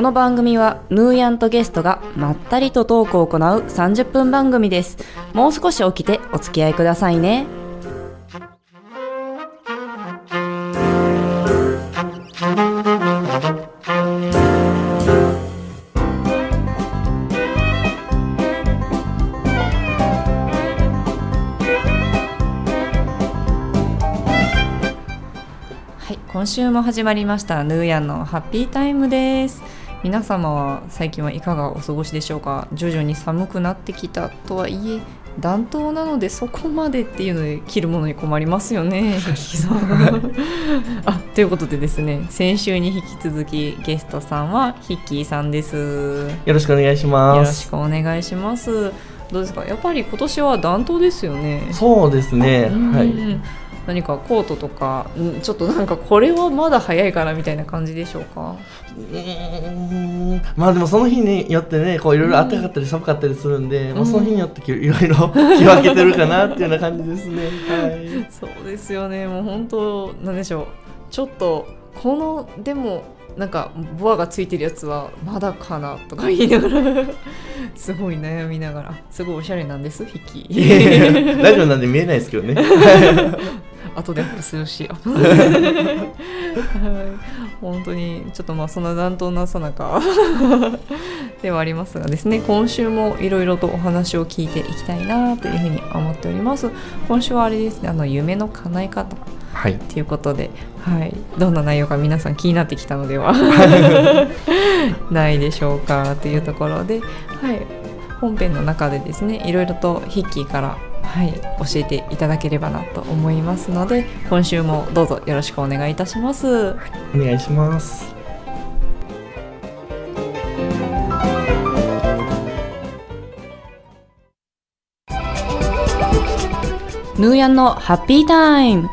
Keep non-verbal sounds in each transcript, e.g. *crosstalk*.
この番組はヌーヤンとゲストがまったりとトークを行う30分番組です。もう少し起きてお付き合いくださいね。はい今週も始まりましたヌーヤンのハッピータイムです。皆様は最近はいかがお過ごしでしょうか？徐々に寒くなってきたとはいえ暖冬なのでそこまでっていうので着るものに困りますよね。ヒッキーさんあということでですね先週に引き続きゲストさんはヒッキーさんです。よよろしくお願いしろます。しくお願いします。どうですか？やっぱり今年は暖冬ですよね。そうですね。うん。はい。何かコートとかんちょっとなんかこれはまだ早いかなみたいな感じでしょうか？うーん。まあでもその日によってね、こういろいろ暖かかったり寒かったりするんで、まあその日によっていろいろ *laughs* 気分けてるかなっていうような感じですね。はい。そうですよね。もう本当なんでしょう。ちょっとこのでもなんかボアがついてるやつはまだかなとか言いながら *laughs* すごい悩みながら。あすごいおしゃれなんです引き。ラジオなんで見えないですけどね。*laughs* 後でアップするし。*laughs* はい。本当にちょっとまあそんな暖冬なさなか。*laughs* ではありますがですね今週もいろいろとお話を聞いていきたいなというふうに思っております。今週はあれですねあの夢の叶え方。はい。ということで、はい、どんな内容か皆さん気になってきたのでは。*laughs* ないでしょうかというところで、はい、本編の中でですねいろいろとヒッキーから、はい、教えていただければなと思いますので今週もどうぞよろしくお願いいたします。お願いします。ヌーヤンのハッピータイム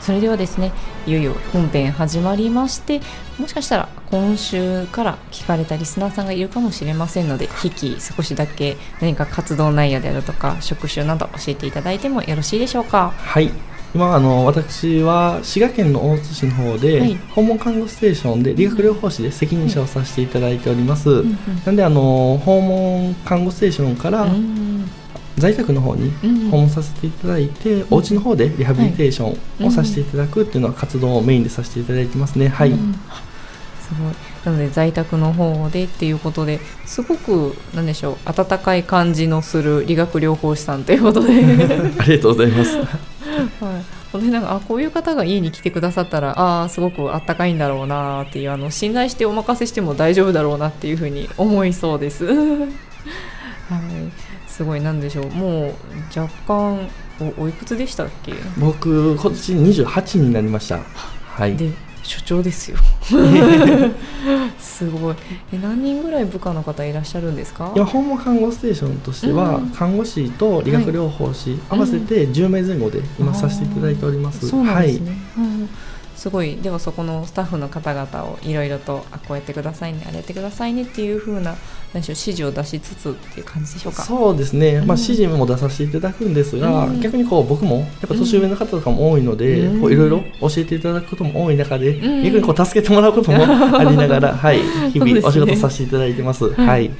それではですねいよいよ本編始まりましてもしかしたら今週から聞かれたリスナーさんがいるかもしれませんので引き少しだけ何か活動内容であるとか職種など教えていただいてもよろしいでしょうか？はい。今あの私は滋賀県の大津市の方で、はい訪問看護ステーションで理学療法士で責任者をさせていただいております。うんなんであの訪問看護ステーションからうん在宅の方にうん訪問させていただいて、お家の方でリハビリテーションをさせていただくっていうのは活動をメインでさせていただいてますね。はい。うんすごいなので在宅の方でっていうことですごくなんでしょう温かい感じのする理学療法士さんということで、はい、ありがとうございます。本当になんかあこういう方が家に来てくださったらあーすごくあったかいんだろうなっていうあの信頼してお任せしても大丈夫だろうなっていうふうに思いそうです。はい、すごい。なんでしょう。もう若干おおいくつでしたっけ？僕今年28になりました。はい。で所長ですよ。すごい。え何人ぐらい部下の方いらっしゃるんですか？今訪問看護ステーションとしては、うん。看護師と理学療法士、合わせて10名前後で今させていただいております。そうなんですね、はい。うんすごい。ではそこのスタッフの方々をいろいろとあこうやってくださいねあれやってくださいねっていう風な何でしょう指示を出しつつっていう感じでしょうか？そうですね、まあ、うん。指示も出させていただくんですが、うん。逆にこう僕もやっぱ年上の方とかも多いので、いろいろ教えていただくことも多い中で、うん。逆にこう助けてもらうこともありながら、はい、*laughs* 日々お仕事させていただいてます。はい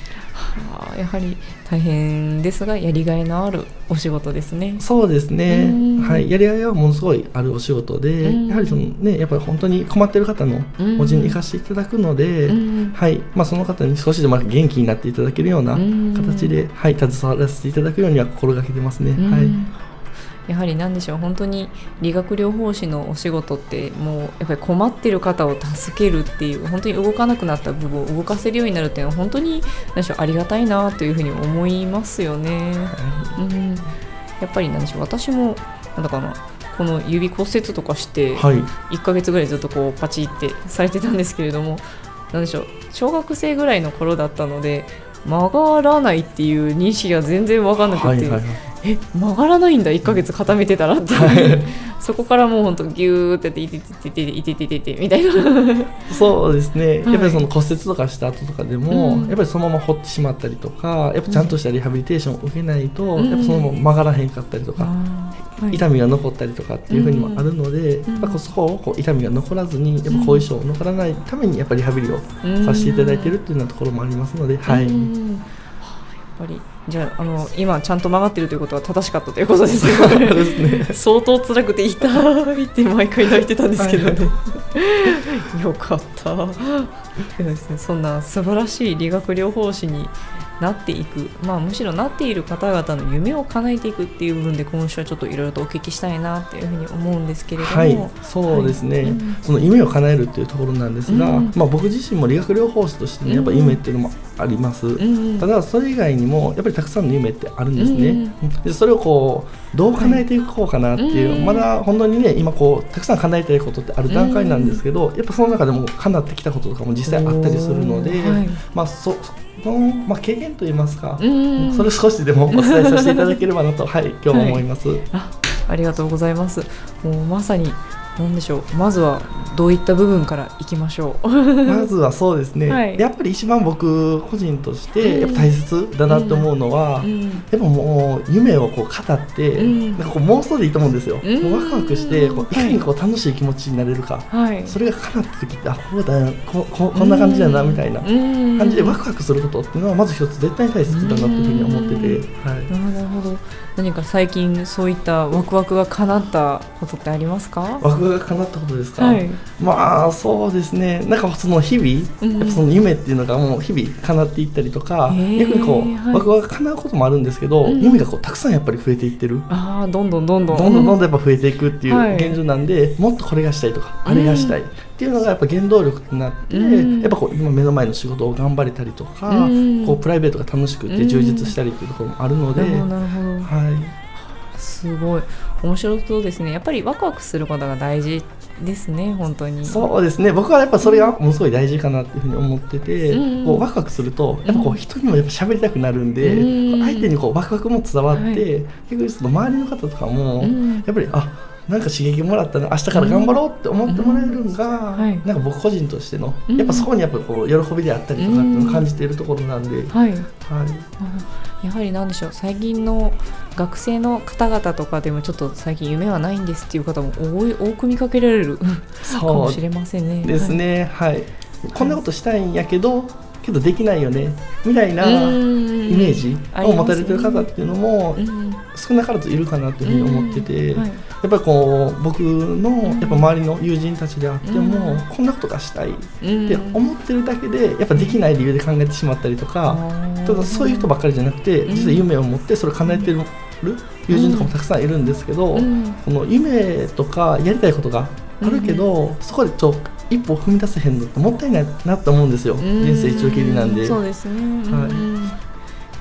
はあやはり大変ですがやりがいのあるお仕事ですね。そうですね、うん。はい、やりがいはものすごいあるお仕事で、うん。やはりそのね、やっぱり本当に困ってる方のお家に行かせていただくので、うん。はい、まあその方に少しでも元気になっていただけるようなうん。形で、はい、携わらせていただくようには心がけてますね。うん。はい。やはり何でしょう本当に理学療法士のお仕事ってもうやっぱり困ってる方を助けるっていう本当に動かなくなった部分を動かせるようになるっていうのは本当に何でしょうありがたいなというふうに思いますよね。うん、やっぱり何でしょう私もなんだかなこの指骨折とかしてはい。1ヶ月ぐらいずっとこうパチってされてたんですけれどもなんでしょう小学生ぐらいの頃だったので曲がらないっていう認識が全然分かんなくて、はいはいはいえ曲がらないんだ。1ヶ月固めてたらって。いう、はい。そこからもうほんとギューってていててていててててみたいなそうですね、はいやっぱりその骨折とかした後とかでも、うんやっぱりそのまま掘ってしまったりとかやっぱちゃんとしたリハビリテーションを受けないと、うんやっぱそのまま曲がらへんかったりとか、はい痛みが残ったりとかっていうふうにもあるので、うんやっぱそこをこう痛みが残らずにやっぱ後遺症残らないためにやっぱりリハビリをさせていただいてるっていうようなところもありますので、はい、ぱりじゃああの今ちゃんと曲がってるということは正しかったということですそうね。相当辛くて痛いって毎回泣いてたんですけどね、*laughs* よかった。*laughs* ですねそんな素晴らしい理学療法士になっていく、まあ、むしろなっている方々の夢を叶えていくっていう部分で今週はちょっといろいろとお聞きしたいなっていうふうに思うんですけれども、はい、そうですね、はいうん。その夢を叶えるっていうところなんですが、うん。まあ、僕自身も理学療法士としてねやっぱ夢っていうのもあります、うん。ただそれ以外にもやっぱりたくさんの夢ってあるんですね、うんでそれをこうどう叶えていこうかなっていう、うん。まだ本当にね今こうたくさん叶えたいことってある段階なんですけど、やっぱその中でも叶ってきたこととかも実際あったりするので、はい。まあそその、まあ、経験といいますか、うん。それを少しでもお伝えさせていただければなと、はい、今日は思います。*laughs* あありがとうございます。もうまさに何でしょう。まずはどういった部分からいきましょう。*laughs* まずはそうですね、はい。やっぱり一番僕個人としうん。てやっぱ大切だなと思うのは、うん。やっぱもう夢をこう語って、うん。なんかこう妄想でいいと思うんですよ、うん。もうワクワクしてこういかにこう楽しい気持ちになれるか、はい。それが叶った時ってあこうだよこうこうこんな感じだなみたいな。感感じでワクワクすることっていうのはまず一つ絶対に大切だなというふうに思ってて、はい、なるほど何か最近そういったワクワクが叶ったことってありますか？ワクワクが叶ったことですか、はい、まあそうですね。なんかその日々、その夢っていうのがもう日々叶っていったりとか、うん、こう、えー、ワクワクが叶うこともあるんですけど、はい、夢がこうたくさんやっぱり増えていってる。ああどんどんどんどん。どんどんどんやっぱ増えていくっていう現状なんで、はい、もっとこれがしたいとかあれがしたい、うんっていうのがやっぱ原動力になって、うん。やっぱこう今目の前の仕事を頑張れたりとか、うん。こうプライベートが楽しくて充実したりっていうところもあるので、はい、すごい。面白そうですね。やっぱりワクワクすることが大事ですね本当に。そうですね。僕はやっぱそれがものすごい大事かなっていうふうに思ってて、うん。こうワクワクするとやっぱこう人にもやっぱ喋りたくなるんで、うん。相手にこうワクワクも伝わって、はい。逆にその周りの方とかも、うん。やっぱりあなんか刺激もらったな明日から頑張ろうって思ってもらえるのが、うん。はい。なんか僕個人としての、うん。やっぱそこにやっぱこう喜びであったりとかっていうのを感じているところなんで、はい。はい、やはりなんでしょう最近の学生の方々とかでもちょっと最近夢はないんですっていう方も多い多く見かけられる *laughs* かもしれませんね。ですね。はい、こんなことしたいんやけどけどできないよね。みたいなはい、イイメージを持たれてる方っていうのもうん。少なからずいるかなというふうに思ってて、はいやっぱりこう僕のやっぱ周りの友人たちであっても、うん。こんなことがしたいっうん。て思ってるだけでやっぱできない理由で考えてしまったりとか、ただそういう人ばっかりじゃなくてうん。実は夢を持ってそれを叶えてる友人とかもたくさんいるんですけど、うん。この夢とかやりたいことがあるけど、そこでちょ一歩踏み出せへんのってもったいないなと思うんですよ、人生一度きりなんで。そうですね、はい。うん。へ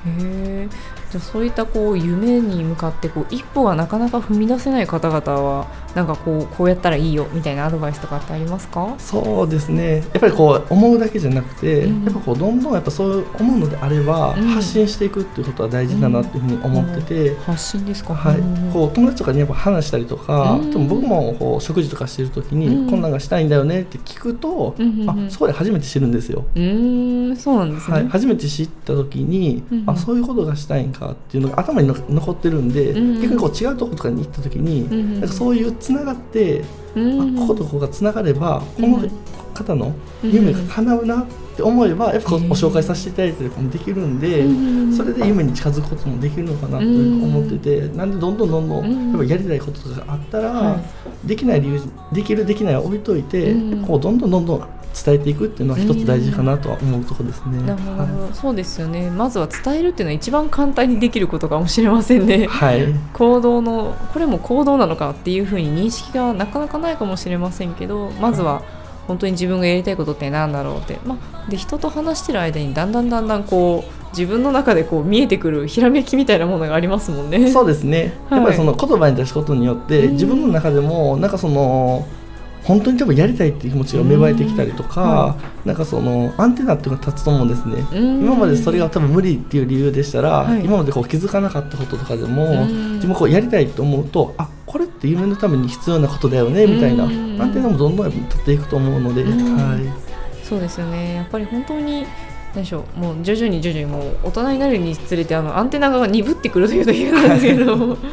えじゃあそういったこう夢に向かってこう一歩がなかなか踏み出せない方々はなんかこうこうやったらいいよみたいなアドバイスとかってありますか？そうですね。やっぱりこう思うだけじゃなくて、うん。やっぱこうどんどんやっぱそう思うのであれば、うん発信していくっていうことは大事だなっていうふうに思ってて、発信ですか？はい。うん。こう友達とかにやっぱ話したりとか、うん。でも僕もこう食事とかしてる時に、うん。こんなんがしたいんだよねって聞くと、うんうんうん。あそこで初めて知るんですよ。うーんそうなんですね、はい、初めて知った時に、うんうん。あそういうことがしたいんかっていうのが頭にの残ってるんで、うんうん。逆にこう違うとことかに行った時に、うんうん。なんかそういうつながって、うんあこことここがつながればこのうん夢が叶うなって思えばやっぱご紹介させていただいたりとかもできるんで、うんそれで夢に近づくこともできるのかなと思ってて、なんでどんどんどんどうん。んやっぱやりたいこととかあったら、はい。できない理由できるできないは置いといて、うんこうどんどんどんどん伝えていくっていうのは一つ大事かなとは思うところですね。なるほど、はそうですよね。まずは伝えるっていうのは一番簡単にできることかもしれませんね。い、はい。行動のこれも行動なのかっていうふうに認識がなかなかないかもしれませんけどまずは本当に自分がやりたいことって何だろうって、まあ、で人と話してる間にだんだんだんだんこう自分の中でこう見えてくるひらめきみたいなものがありますもんね。そうですね、はいやっぱりその言葉に出すことによって、うん。自分の中でもなんかその本当に多分やりたいっていう気持ちが芽生えてきたりとか、なんかそのアンテナっていうのが立つと思うんですね。うん。今までそれが多分無理っていう理由でしたら、はい。今までこう気づかなかったこととかでも、うん。自分こうやりたいと思うとあこれって夢のために必要なことだよねみたいな、うん。アンテナもどんどん立っていくと思うので、うん。はい、そうですよね。やっぱり本当に何でしょう。もう徐々に徐々にもう大人になるにつれてあのアンテナが鈍ってくるというと変なんですけど。*laughs*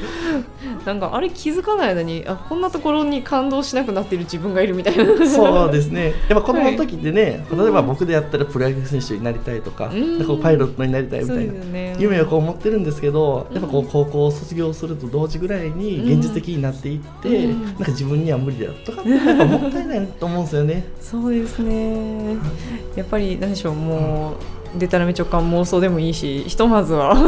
なんかあれ気づかない間にあこんなところに感動しなくなっている自分がいるみたいな。そうですね。やっぱ子供の時ってね、例えば僕でやったらプロ野球選手になりたいとか,、うん。パイロットになりたいみたいなね。夢をこう持ってるんですけど、うん。やっぱこう高校を卒業すると同時ぐらいに現実的になっていって、うん。なんか自分には無理だとかってやっぱもったいないと思うんですよね。そうですね。やっぱり何でしょうもうでたらめ直感妄想でもいいしひとまずは。*laughs*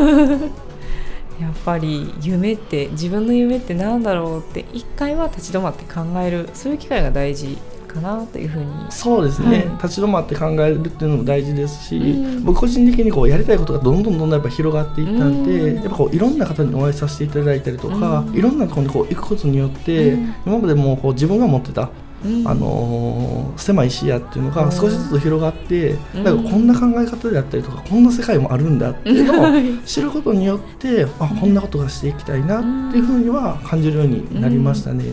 やっぱり夢って自分の夢って何だろうって一回は立ち止まって考える。そういう機会が大事かなというふうに。そうですね、はい。立ち止まって考えるっていうのも大事ですし、うん。僕個人的にこうやりたいことがどんどんどんどんやっぱ広がっていったんで、うん。やっぱこういろんな方にお会いさせていただいたりとか、うん。いろんなところにこう行くことによって、うん。今までもうこう自分が持ってた、うん。あのー狭い視野っていうのうん。が少しずつ広がって、うん。なんかこんな考え方であったりとかこんな世界もあるんだっていうのをはい。知ることによってあこんなことがしていきたいなっていうふうには感じるようになりましたね。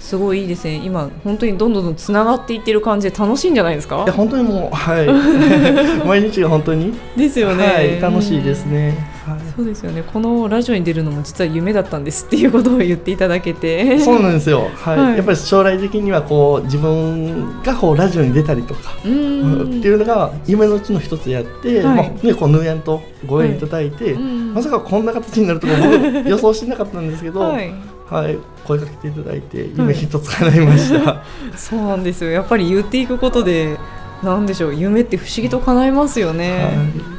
すごいいいですね。今本当にどんどんどんつながっていってる感じで楽しいんじゃないですか？いや本当にもうはい。*laughs* 毎日が本当に、ですよね、はい、楽しいですね。はい。そうですよね。このラジオに出るのも実は夢だったんですっていうことを言っていただけて。そうなんですよ、はい。はい。やっぱり将来的にはこう自分がこうラジオに出たりとか、っていうのが夢のうちの一つやって、はい。まあね、こうヌーヤンとご縁いただいて、うん。まさかこんな形になるとか僕予想してなかったんですけど、ははい。い、声かけていただいて夢一つ叶いました。*laughs* そうなんですよ。やっぱり言っていくことでなんでしょう。夢って不思議と叶いますよね、はい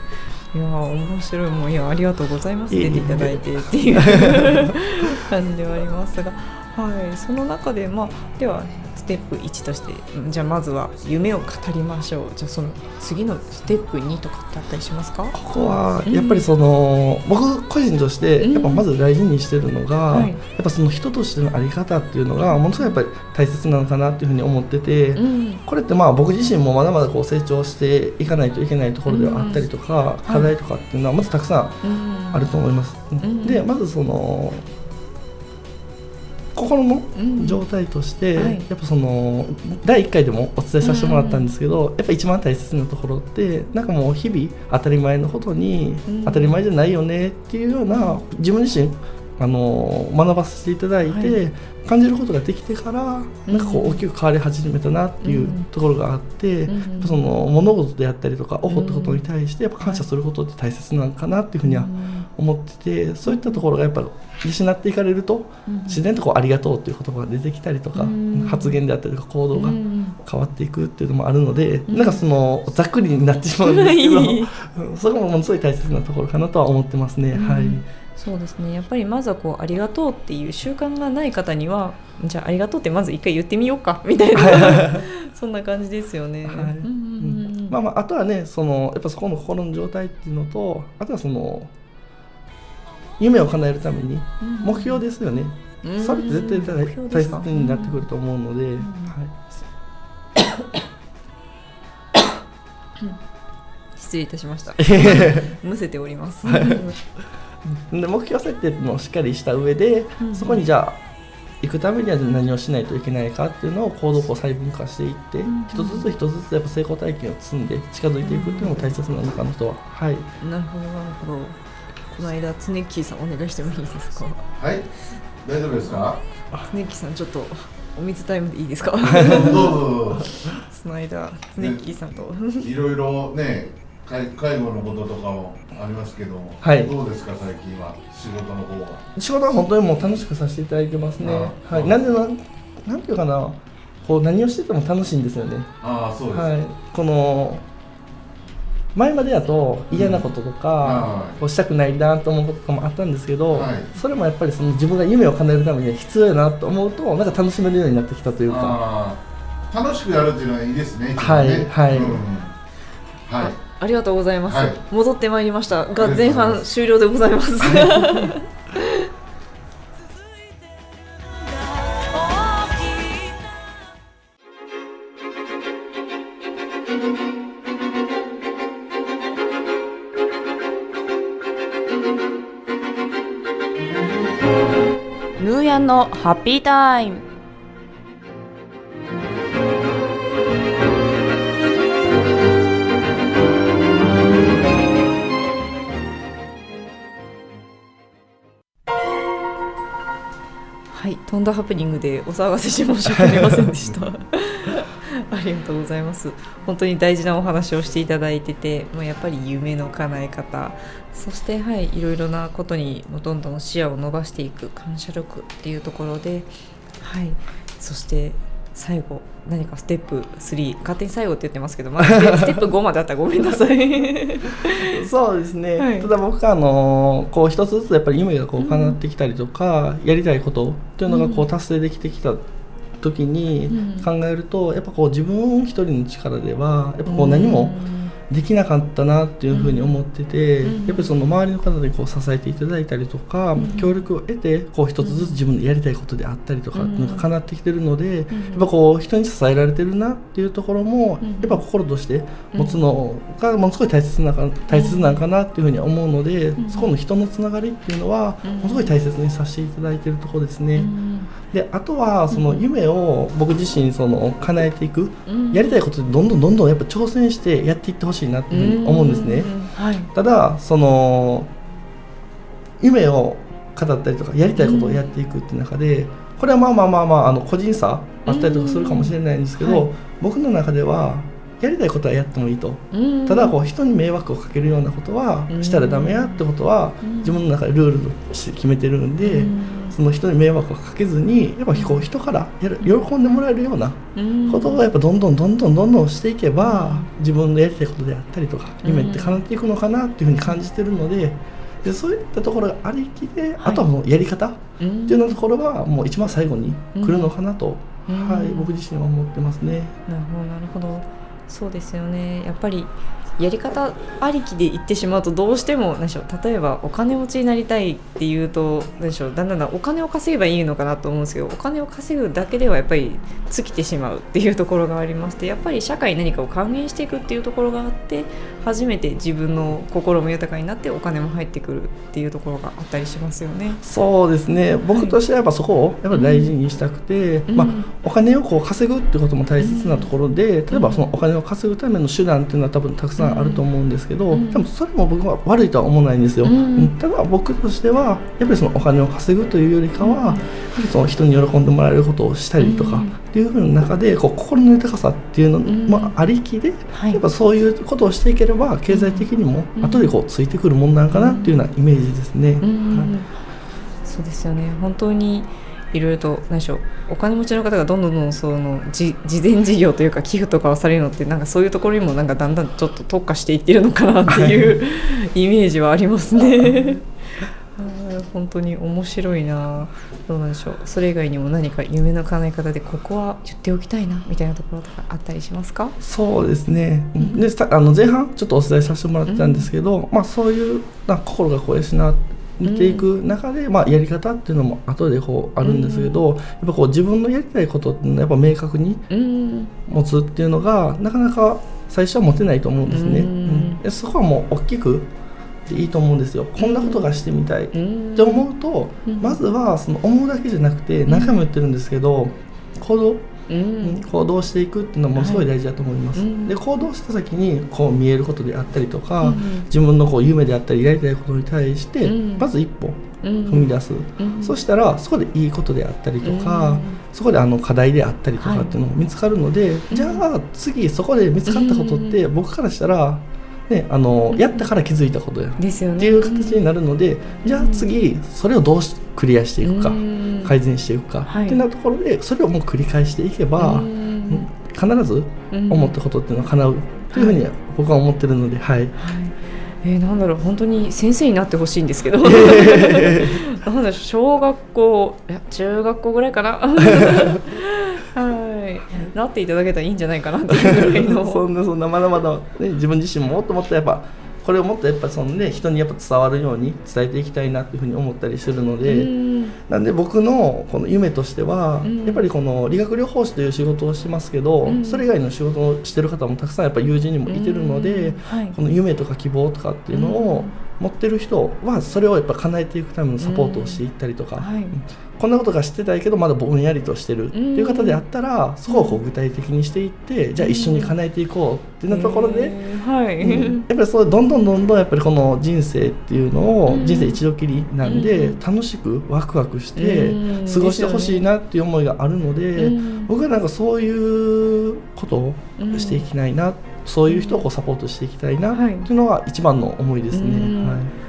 い、やー面白い。もういやありがとうございます。出ていただいてっていう *laughs* 感じではありますが、はい、その中でまあではステップ1としてうんじゃあまずは夢を語りましょう。じゃあその次のステップ2とかってあったりしますか？ここはやっぱりその、僕個人としてうん。やっぱまず大事にしてるのが、はい。やっぱその人としてのあり方っていうのがものすごいやっぱり大切なのかなっていうふうに思ってて、うん。これってまあ僕自身もまだまだこう成長していかないといけないところではあったりとか、課題とかっていうのはまずたくさんうんあると思います。ん。でまずその心のうん状態として、はい。やっぱその第1回でもお伝えさせてもらったんですけど、やっぱ一番大切なところってなんかもう日々当たり前のことに、うん。当たり前じゃないよねっていうような自分自身あの学ばせていただいて、は感じることができてからなんかこう大きく変わり始めたなっていううん。ところがあって、うんその物事であったりとか起こったことに対してやっぱ感謝することって大切なのかなっていうふうには思っててそういったところがやっぱ失っていかれるとうん自然とこうありがとうっていう言葉が出てきたりとかうん。発言であったりとか行動がうん変わっていくっていうのもあるのでうんなんかそのざっくりになってしまうんですけど *laughs* そこもものすごい大切なところかなとは思ってますね。はい。うんそうですね。やっぱりまずはこうありがとうっていう習慣がない方にはじゃあありがとうってまず一回言ってみようかみたいな。*laughs* そんな感じですよね。はい。うんうんうんまあまああとはねそのやっぱそこの心の状態っていうのとあとはその夢を叶えるために目標ですよね、うん。それって絶対大切になってくると思うので、はい、失礼いたしました。*laughs* むせております。で目標設定っていうのをしっかりした上で、うんそこにじゃあ行くためには何をしないといけないかっていうのを行動を細分化していって、ん一つずつ一つずつやっぱ成功体験を積んで近づいていくっていうのも大切なのかなとは、はい、なるほどなるほど。この間ツネッキーさんお願いしてもいいですか？はい、大丈夫ですか？ツネッキーさんちょっとお水タイムでいいですか？どうぞどうぞ。*laughs* その間ツネッキーさんと。いろいろね、介介護のこととかもありますけども、はい。どうですか最近は？仕事の方は。仕事は本当にもう楽しくさせていただいてますね。あはい。なんでなんなんていうかな。こう何をしてても楽しいんですよね。ああそうです、はい。この前までやと嫌なこととか、うしたくないなと思うこととかもあったんですけど、はい。それもやっぱりその自分が夢を叶えるためには必要やなと思うとなんか楽しめるようになってきたというか。楽しくやるっていうのはいいですねね。はい。うん。はいありがとうございます、はい。戻ってまいりました。が前半終了でございます。*laughs* ヌーヤンのハッピータイムんだハプニングでお騒がせし申し訳ありませんでした。*laughs* ありがとうございます。本当に大事なお話をしていただいてて、もうやっぱり夢の叶え方、そしてはい、いろいろなことにもうどんどん視野を伸ばしていく感謝力っていうところで、はい、そして最後何かステップ3勝手に最後って言ってますけど、まあ、ステップ *laughs* 5まであったらごめんなさい。*laughs* そうですね、はい。ただ僕はあのこう一つずつやっぱり夢がこう叶ってきたりとか、やりたいことっていうのがこううん達成できてきた時にうん。考えると、やっぱこう自分一人の力ではやっぱこう何もできなかったなっていうふうに思ってて、うん。やっぱりその周りの方でこう支えていただいたりとか、うん。協力を得てこう一つずつ自分でやりたいことであったりとかうん。っていうのが叶ってきてるので、うん。やっぱこう人に支えられてるなっていうところも、うん。やっぱ心として持つのがものすごい大切なか大切なんかなっていうふうに思うので、ん。そこの人のつながりっていうのは、うん。ものすごい大切にさせていただいてるところですね。うん。であとはその夢を僕自身その叶えていく、うん。やりたいことでどんどんどんどんやっぱ挑戦してやっていってほしいなっていうふうに思うんですね。はい。ただその夢を語ったりとかやりたいことをやっていくっていう中で、これはまあまあまあまああの個人差あったりとかするかもしれないんですけど、うんはい僕の中ではやりたいことはやってもいいと。ただこう人に迷惑をかけるようなことはうん。したらダメやってことはうん。自分の中でルールとして決めてるんで、その人に迷惑をかけずにやっぱこう人からやる喜んでもらえるようなことをやっぱどんどんどんどんどんどんしていけば自分のやりたいことであったりとか夢って叶っていくのかなっていうふうに感じてるのででそういったところがありきで、あとはもうやり方っていうようなところがもう一番最後に来るのかなと、うん。はい、僕自身は思ってますね。なるほどなるほどそうですよね。やっぱりやり方ありきで言ってしまうとどうしても何でしょう例えばお金持ちになりたいっていうと何でしょうだんだんだんお金を稼げばいいのかなと思うんですけどお金を稼ぐだけではやっぱり尽きてしまうっていうところがありましてやっぱり社会に何かを還元していくっていうところがあって初めて自分の心も豊かになってお金も入ってくるっていうところがあったりしますよね。そうですね。僕としてはやっぱそこをやっぱり大事にしたくて、うん。まあ、お金をこう稼ぐってことも大切なところで、例えばそのお金を稼ぐための手段っていうのは多分たくさんあると思うんですけど、うん。でもそれも僕は悪いとは思わないんですよ、うん。うん。ただ僕としてはやっぱりそのお金を稼ぐというよりかは、やっぱりその人に喜んでもらえることをしたりとかうん。っていうふうな中でこう心の豊かさっていうのもありきで、はい。やっぱそういうことをしていければ経済的にもうん。後でこうついてくるもんなんかなっていうようなイメージですね。うん。はい。そうですよね。本当にいろいろと何でしょうお金持ちの方がどんどんどんそのじ事前事業というか寄付とかをされるのってなんかそういうところにもなんかだんだんちょっと特化していってるのかなっていう *laughs* イメージはありますね。*laughs* 本当に面白いな。どうなんでしょう。それ以外にも何か夢の叶え方でここは言っておきたいなみたいなところとかあったりしますか？そうですね、んでさあの前半ちょっとお伝えさせてもらってたんですけど、まあ、そういうな心がこう養っていく中で、まあ、やり方っていうのも後でこうあるんですけど、やっぱこう自分のやりたいことってやっぱ明確にうん。持つっていうのがなかなか最初は持てないと思うんですね、うん。そこはもう大きくでいいと思うんですよ。こんなことがしてみたい、うん。って思うと、うん。まずはその思うだけじゃなくて何回も言ってるんですけど行動うん。行動していくっていうのはものすごい大事だと思います、はいうん。で行動した先にこう見えることであったりとか、うん自分のこう夢であったりやりたいことに対して、うん。まず一歩うん。踏み出す、うん。そしたらそこでいいことであったりとか、うん。そこであの課題であったりとかっていうのも見つかるので、じゃあ次そこで見つかったことって僕からしたらね、あのやったから気づいたことや。ですよね。っていう形になるので、じゃあ次それをどうしクリアしていくか、うん改善していくか、はい。ってなところでそれをもう繰り返していけば、うん必ず思ったことっていうのは叶うというふうに僕は思ってるので、はい、はい。えー、なんだろう本当に先生になってほしいんですけど。*laughs* なんだ小学校いや中学校ぐらいかな。は *laughs* いなっていただけたらいいんじゃないかなというぐらいの。*laughs* そんなそんなまだまだ、ね、自分自身ももっともっとやっぱこれをもっとやっぱそのね人にやっぱ伝わるように伝えていきたいなっていうふうに思ったりするので、うん。なんで僕のこの夢としては、うん。やっぱりこの理学療法士という仕事をしますけど、うん。それ以外の仕事をしてる方もたくさんやっぱ友人にもいてるので、うん。はい。この夢とか希望とかっていうのを持ってる人はそれをやっぱ叶えていくためのサポートをしていったりとか、はいこんなことが知ってたいけどまだぼんやりとしてるっていう方であったら、そこをこう具体的にしていってじゃあ一緒に叶えていこうっていうところで。えーはい、うん。やっぱりそうどんどんどんどんやっぱりこの人生っていうのを、うん。人生一度きりなんで、うん。楽しくワクワクしてうん。過ごしてほしいなっていう思いがあるので、うん。僕はなんかそういうことをうんしていきたいな、そういう人をこうサポートしていきたいなはいっていうのが一番の思いですね。うん。はい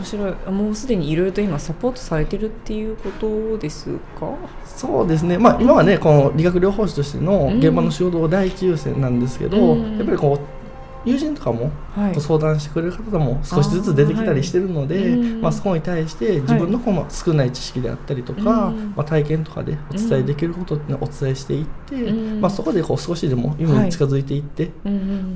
面白い。あもうすでにいろいろと今サポートされてるっていうことですか？そうですね、まあ、今はねこの理学療法士としての現場の仕事が第一優先なんですけど、うん。やっぱりこう友人とかもはい。ご相談してくれる方も少しずつ出てきたりしてるので、はい。うん。まあ、そこに対して自分のこの少ない知識であったりとか、うん。まあ、体験とかでお伝えできることってお伝えしていって、うん。まあ、そこでこう少しでも夢に近づいていって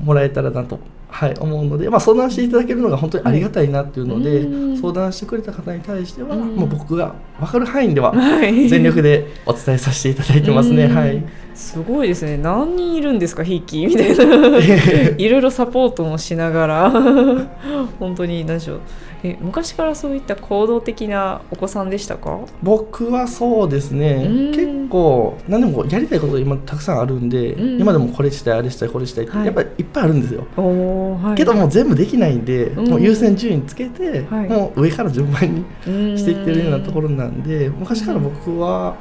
もらえたらなと、はい、思うので、まあ、相談していただけるのが本当にありがたいなっていうので、うん。相談してくれた方に対しては、うん。もう僕が分かる範囲でははい。全力でお伝えさせていただいてますね。うん。はい。すごいですね。何人いるんですかひいき？みたいな。*laughs* いろいろサポートもしながら。*laughs* 本当に何でしょう。え昔からそういった行動的なお子さんでしたか？僕はそうですね、うん。結構何でもやりたいことが今たくさんあるんで、うん。今でもこれしたいあれしたいこれしたいって、はい。やっぱりいっぱいあるんですよ、はい。けどもう全部できないんで、うん。もう優先順位つけて、はい。もう上から順番にうん。していってるようなところなんで昔から僕は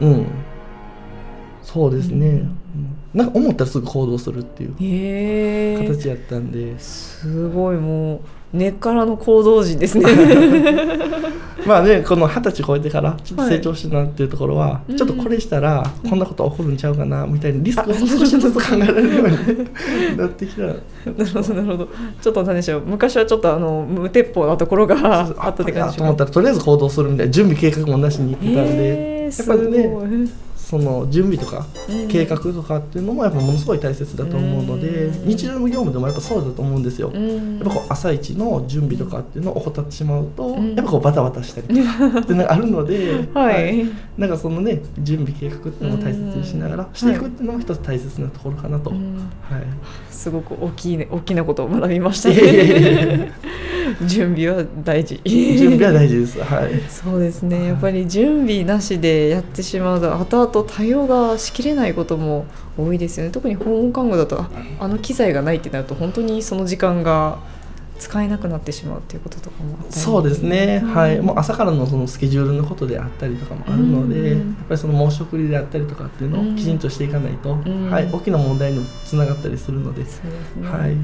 うん。そうですね、うん。うん。なんか思ったらすぐ行動するっていう形やったんで、すごいもう根っからの行動人ですね。*laughs* まあねこの二十歳超えてからちょっとはい成長したなっていうところは、うんちょっとこれしたらこんなこと起こるんちゃうかなみたいなリスクを少しずつ考えられるよう。に *laughs* なってきた。らなるほどなるほど。ちょっと何でしょう。昔はちょっとあの無鉄砲なところがあったって感じと思ったらとりあえず行動するみたいな準備計画もなしに行ってたんで、へーやっぱりねその準備とかうん計画とかっていうのもやっぱものすごい大切だと思うので、うん。日常の業務でもやっぱそうだと思うんですよ。うん。やっぱこう朝一の準備とかっていうのを怠ってしまうと、うん。やっぱこうバタバタしたりとかっていうのがあるので、*laughs* はい。なんかそのね準備計画っていうのを大切にしながらしていくっていうのも一つ大切なところかなと、うん。はい。すごく大きいね大きなことを学びましたね準備は大事。準備は大事です。はい。そうですね。やっぱり準備なしでやってしまうと後々対応がしきれないことも多いですよね。特に訪問看護だとああの機材がないってなると本当にその時間が使えなくなってしまうっていうこととかもそうですね、うん。はい。もう朝からのそのスケジュールのことであったりとかもあるので、うん。やっぱりその申し送りであったりとかっていうのをきちんとしていかないと、ん。はい、大きな問題にもつながったりするので、そうですね、はい、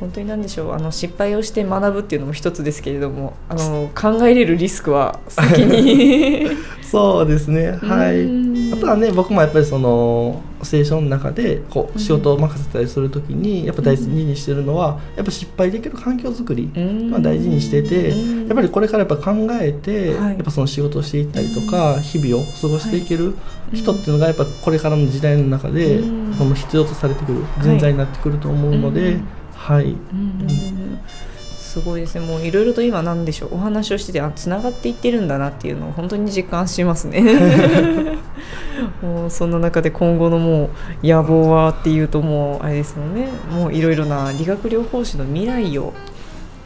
本当に何でしょうあの失敗をして学ぶっていうのも一つですけれどもあの考えれるリスクは先に。*laughs* そうですね、はい。うん。あとはね僕もやっぱりそのステーションの中でこう仕事を任せたりするときにやっぱ大事にしてるのはやっぱ失敗できる環境づくりうん。まあ大事にしててうん。やっぱりこれからやっぱ考えてはい。やっぱその仕事をしていったりとか日々を過ごしていける人っていうのがやっぱこれからの時代の中でうん。その必要とされてくる人材になってくると思うのでうんはい。うん。すごいですね。もういろいろと今なんでしょう。お話をしててあつながっていってるんだなっていうのを本当に実感しますね。*laughs* もうそんな中で今後のもう野望はっていうともうあれですもんね。もういろいろな理学療法士の未来を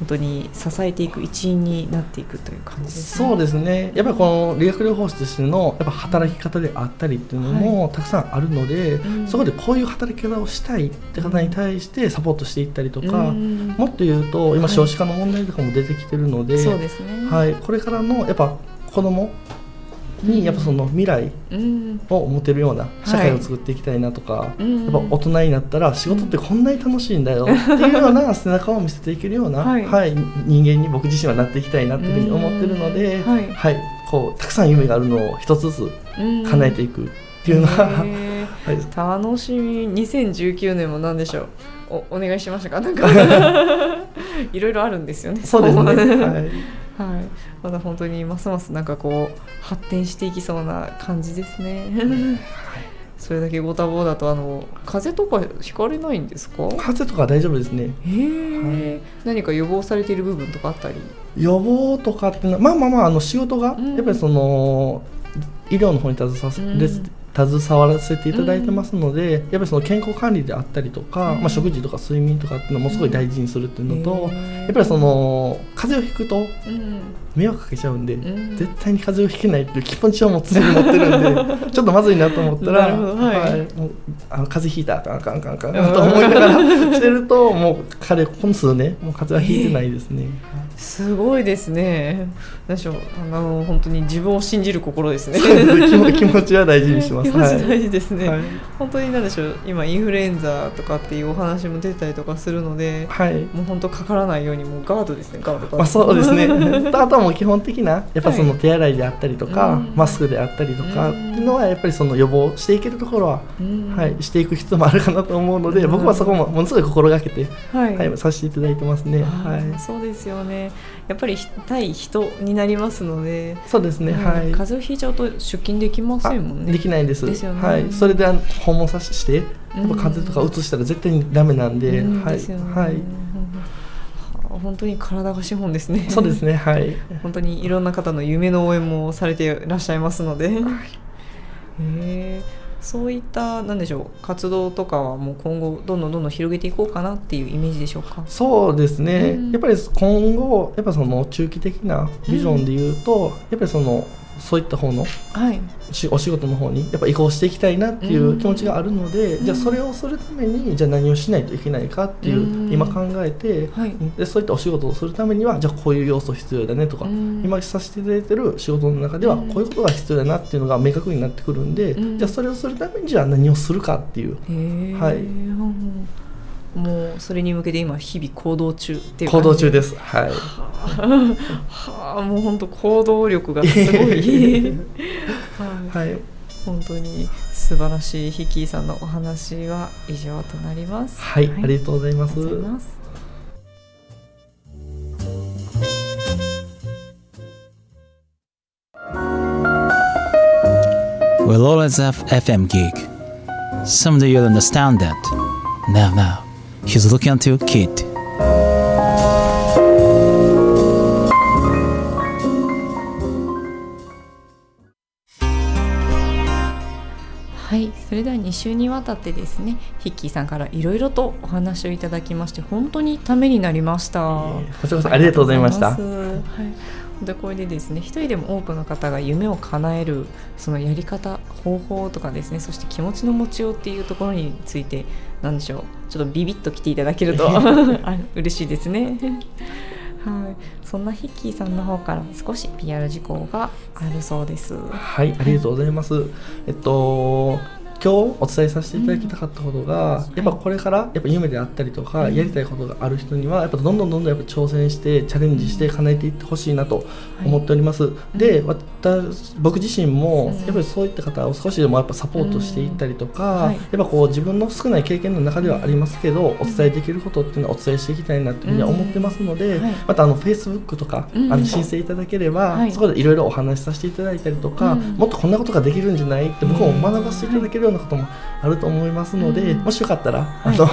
本当に支えていく一員になっていくという感じですね。そうですね。やっぱりこの理学療法士としてのやっぱ働き方であったりっていうのもたくさんあるので、うん。そこでこういう働き方をしたいって方に対してサポートしていったりとか、うん。もっと言うと今はい。少子化の問題とかも出てきてるので、そうですね。はい、これからのやっぱ子供にやっぱその未来うん。を持てるような社会を作っていきたいなとか、うん。やっぱ大人になったら仕事ってこんなに楽しいんだよっていうような背中を見せていけるような、ははいい人間に僕自身はなっていきたいなっていうふうに思ってるので、うんはい。はい、こうたくさん夢があるのを一つずつうん。叶えていくっていうのは、へ *laughs* はい、ー楽しみ。2019年も何でしょう？おお願いしましたか？なんか。*laughs* いろいろあるんですよねそうですね。はい。はい、まだ本当にますますなんかこう発展していきそうな感じですね。それだけご多忙だとあの風邪とかひかれないんですか？風邪とか大丈夫ですね。へえ、何か予防されている部分とかあったり？予防とかっていうのはまあまあまああの仕事がうんやっぱりその医療の方に携わせうん携わらせていただいてますので、やっぱりその健康管理であったりとか、うん。まあ、食事とか睡眠とかっていうのもすごい大事にするっていうのと、へーやっぱりその風邪をひくとうん。迷惑かけちゃうんで、うん。絶対に風邪をひけないっていう気持ちをもう常に持ってるんで *laughs* ちょっとまずいなと思ったらはい。もうあの風邪ひいたあかんあかんあかんあかんあかんと思いながら *laughs* してるともう彼この数年もう風邪はひいてないですね。すごいですね。何でしょうあの本当に自分を信じる心ですね。気持ちは大事にします。*laughs* 気持ちはい大事ですね。はい。本当に何でしょう今インフルエンザとかっていうお話も出たりとかするので。はい。もう本当かからないようにもうガードですねガードまあ、そうですね。*laughs* あとはもう基本的なやっぱその手洗いであったりとか、うん。マスクであったりとかっうん。ていうのはやっぱりその予防していけるところは、うん。はい、していく必要もあるかなと思うので、うん。僕はそこもものすごい心がけて、はい、はい、させていただいてますね。はい、そうですよねやっぱり対人になりますので、そうですね、うんはい。風邪をひいちゃうと出勤できませんもんね。あできないです。ですよね。はい、それで訪問させて、やっぱ風邪とかうつしたら絶対にダメなんで、うんはい、はい、本当に体が資本ですね。そうですね、はい。本当にいろんな方の夢の応援もされていらっしゃいますので、へえそういったなんでしょう活動とかはもう今後どんどんどんどん広げていこうかなっていうイメージでしょうか？そうですね、うんやっぱり今後やっぱその中期的なビジョンで言うと、やっぱりそのそういった方のはい。しお仕事の方にやっぱ移行していきたいなっていう気持ちがあるので、うん。じゃあそれをするためにじゃあ何をしないといけないかっていう、うん。今考えて、はい。でそういったお仕事をするためにはじゃあこういう要素必要だねとか、うん。今させていただいてる仕事の中ではうん。こういうことが必要だなっていうのが明確になってくるんで、うん。じゃあそれをするためにじゃあ何をするかっていう。はいもうそれに向けて今日々行動中っていう行動中で。です。はいはあもう本当行動力がすごい。*laughs* はい。はい本当に素晴らしいヒッキーさんのお話は以上となります。はい、ありがとうございます。ありがとうございます。We'll always have FM gig. Someday you'll understand that. Now, now, he's looking at you, kid. はい、それでは2週にわたってですね、ヒッキーさんからいろいろとお話をいただきまして、本当にためになりました。こちらこそありがとうございましたはい。でこれでですね、一人でも多くの方が夢を叶えるそのやり方、方法とかですね、そして気持ちの持ちようっていうところについて、なんでしょう、ちょっとビビッと来ていただけるとあ *laughs* 嬉しいですね。はい、そんなヒッキーさんの方から少し PR 事項があるそうです。はい、ありがとうございます。えっと今日お伝えさせていただきたかったことが、やっぱこれからやっぱ夢であったりとか、うん。やりたいことがある人にはやっぱどんどんどんどんやっぱ挑戦してチャレンジして叶えていってほしいなと思っております。で、私僕自身もうん。やっぱりそういった方を少しでもやっぱサポートしていったりとか、はい。やっぱこう自分の少ない経験の中ではありますけど、お伝えできることっていうのはお伝えしていきたいなというふうには思ってますので、またあの Facebook とか、うん。あの申請いただければ、はい。そこでいろいろお話しさせていただいたりとか、うん。もっとこんなことができるんじゃないって僕も学ばせていただけるようなこともあると思いますので、うん。もしよかったら、い。あの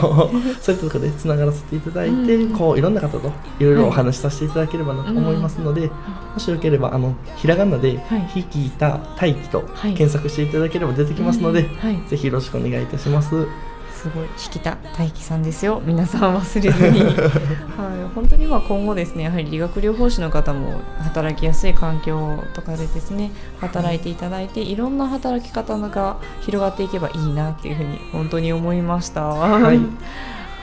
*laughs* そういったところでつながらせていただいて、うん。こういろんな方といろいろお話しさせていただければなと思いますので、もしよければあのひらがなではい「ひきた大気」とはい。検索していただければ出てきますので、はい。ぜひよろしくお願いいたします。すごい引田大樹さんですよ。皆さん忘れずに、*laughs* はい、本当にまあ今後ですねやはり理学療法士の方も働きやすい環境とかでですね働いていただいていろんな働き方が広がっていけばいいなっていうふうに本当に思いました。はい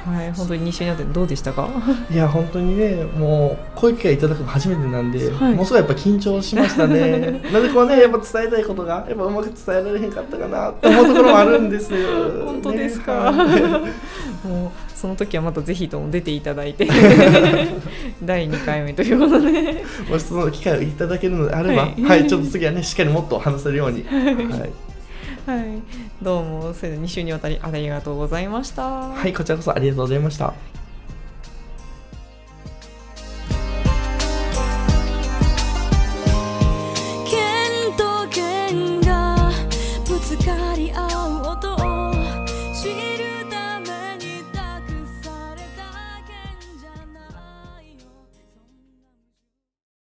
はい、本当に2週になってどうでしたか？いや本当にねもうこういう機会いただくの初めてなんで、はい。もうすごいやっぱ緊張しましたね。*laughs* なぜこうねやっぱ伝えたいことがやっぱうまく伝えられへんかったかなって思うところもあるんです。*laughs* 本当ですか、ねはい。*laughs* もうその時はまたぜひとも出ていただいて。第2回目ということで。もしその機会をいただけるのであれば、ははいい、ちょっと次はね、しっかりもっと話せるように。はい、はい。どうもそれで2週にわたりありがとうございました、はい、こちらこそありがとうございました。